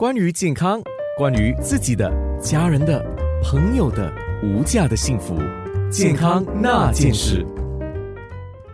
关于健康，关于自己的、家人的、朋友的无价的幸福，健康那件事。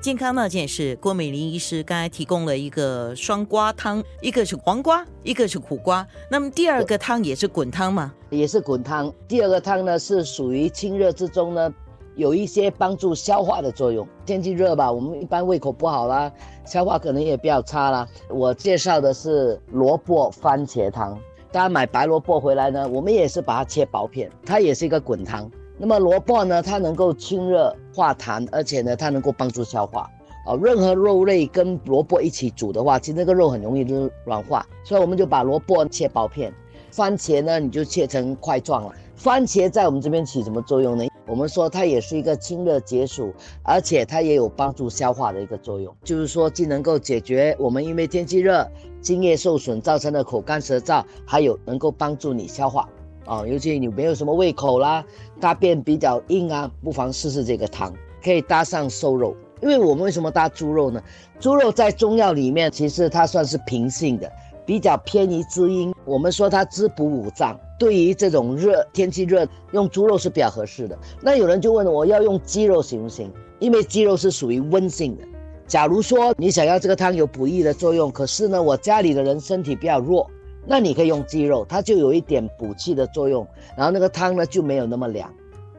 健康那件事，郭美玲医师刚才提供了一个双瓜汤，一个是黄瓜，一个是苦瓜。那么第二个汤也是滚汤吗？也是滚汤。第二个汤呢是属于清热之中呢，有一些帮助消化的作用。天气热吧，我们一般胃口不好啦，消化可能也比较差啦。我介绍的是萝卜番茄汤。大家买白萝卜回来呢，我们也是把它切薄片，它也是一个滚汤。那么萝卜呢，它能够清热化痰，而且呢，它能够帮助消化。哦，任何肉类跟萝卜一起煮的话，其实那个肉很容易就软化，所以我们就把萝卜切薄片。番茄呢，你就切成块状了。番茄在我们这边起什么作用呢？我们说它也是一个清热解暑，而且它也有帮助消化的一个作用。就是说，既能够解决我们因为天气热、津液受损造成的口干舌燥，还有能够帮助你消化。啊，尤其你没有什么胃口啦，大便比较硬啊，不妨试试这个汤，可以搭上瘦肉。因为我们为什么搭猪肉呢？猪肉在中药里面其实它算是平性的，比较偏于滋阴。我们说它滋补五脏，对于这种热天气热，用猪肉是比较合适的。那有人就问我要用鸡肉行不行？因为鸡肉是属于温性的。假如说你想要这个汤有补益的作用，可是呢，我家里的人身体比较弱。那你可以用鸡肉，它就有一点补气的作用，然后那个汤呢就没有那么凉。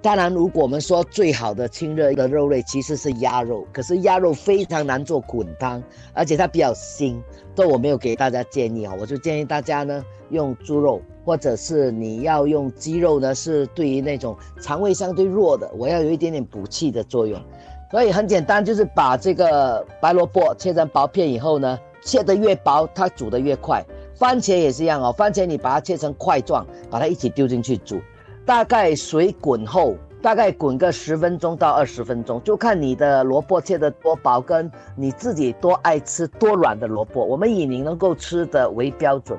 当然，如果我们说最好的清热的肉类其实是鸭肉，可是鸭肉非常难做滚汤，而且它比较腥，这我没有给大家建议啊，我就建议大家呢用猪肉，或者是你要用鸡肉呢，是对于那种肠胃相对弱的，我要有一点点补气的作用。所以很简单，就是把这个白萝卜切成薄片以后呢，切得越薄，它煮得越快。番茄也是一样哦，番茄你把它切成块状，把它一起丢进去煮，大概水滚后，大概滚个十分钟到二十分钟，就看你的萝卜切得多薄，跟你自己多爱吃多软的萝卜，我们以你能够吃的为标准。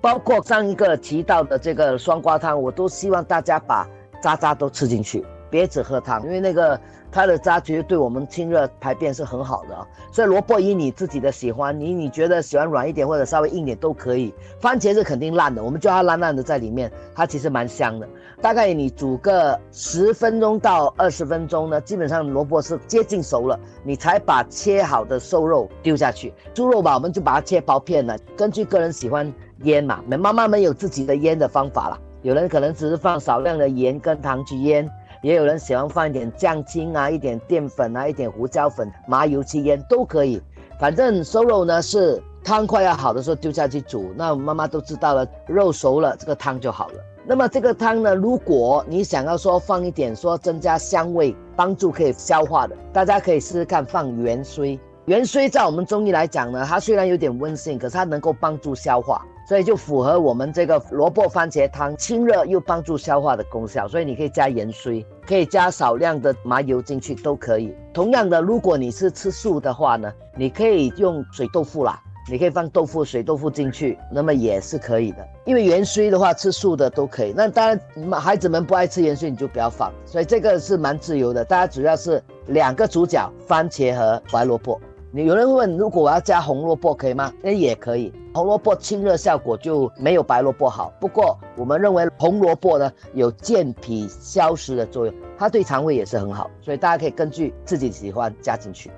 包括上一个提到的这个双瓜汤，我都希望大家把渣渣都吃进去。别只喝汤，因为那个它的渣其实对我们清热排便是很好的啊。所以萝卜以你自己的喜欢，你你觉得喜欢软一点或者稍微硬点都可以。番茄是肯定烂的，我们叫它烂烂的在里面，它其实蛮香的。大概你煮个十分钟到二十分钟呢，基本上萝卜是接近熟了，你才把切好的瘦肉丢下去。猪肉吧，我们就把它切薄片了，根据个人喜欢腌嘛，妈妈们有自己的腌的方法了。有人可能只是放少量的盐跟糖去腌。也有人喜欢放一点酱精啊，一点淀粉啊，一点胡椒粉、麻油去腌都可以。反正瘦肉呢是汤快要好的时候丢下去煮，那妈妈都知道了，肉熟了这个汤就好了。那么这个汤呢，如果你想要说放一点说增加香味、帮助可以消化的，大家可以试试看放元荽。元荽在我们中医来讲呢，它虽然有点温性，可是它能够帮助消化。所以就符合我们这个萝卜番茄汤清热又帮助消化的功效，所以你可以加盐水，可以加少量的麻油进去都可以。同样的，如果你是吃素的话呢，你可以用水豆腐啦，你可以放豆腐、水豆腐进去，那么也是可以的。因为元荽的话，吃素的都可以。那当然，孩子们不爱吃元荽，你就不要放。所以这个是蛮自由的，大家主要是两个主角：番茄和白萝卜。有人问，如果我要加红萝卜可以吗？那也可以，红萝卜清热效果就没有白萝卜好。不过我们认为红萝卜呢有健脾消食的作用，它对肠胃也是很好，所以大家可以根据自己喜欢加进去。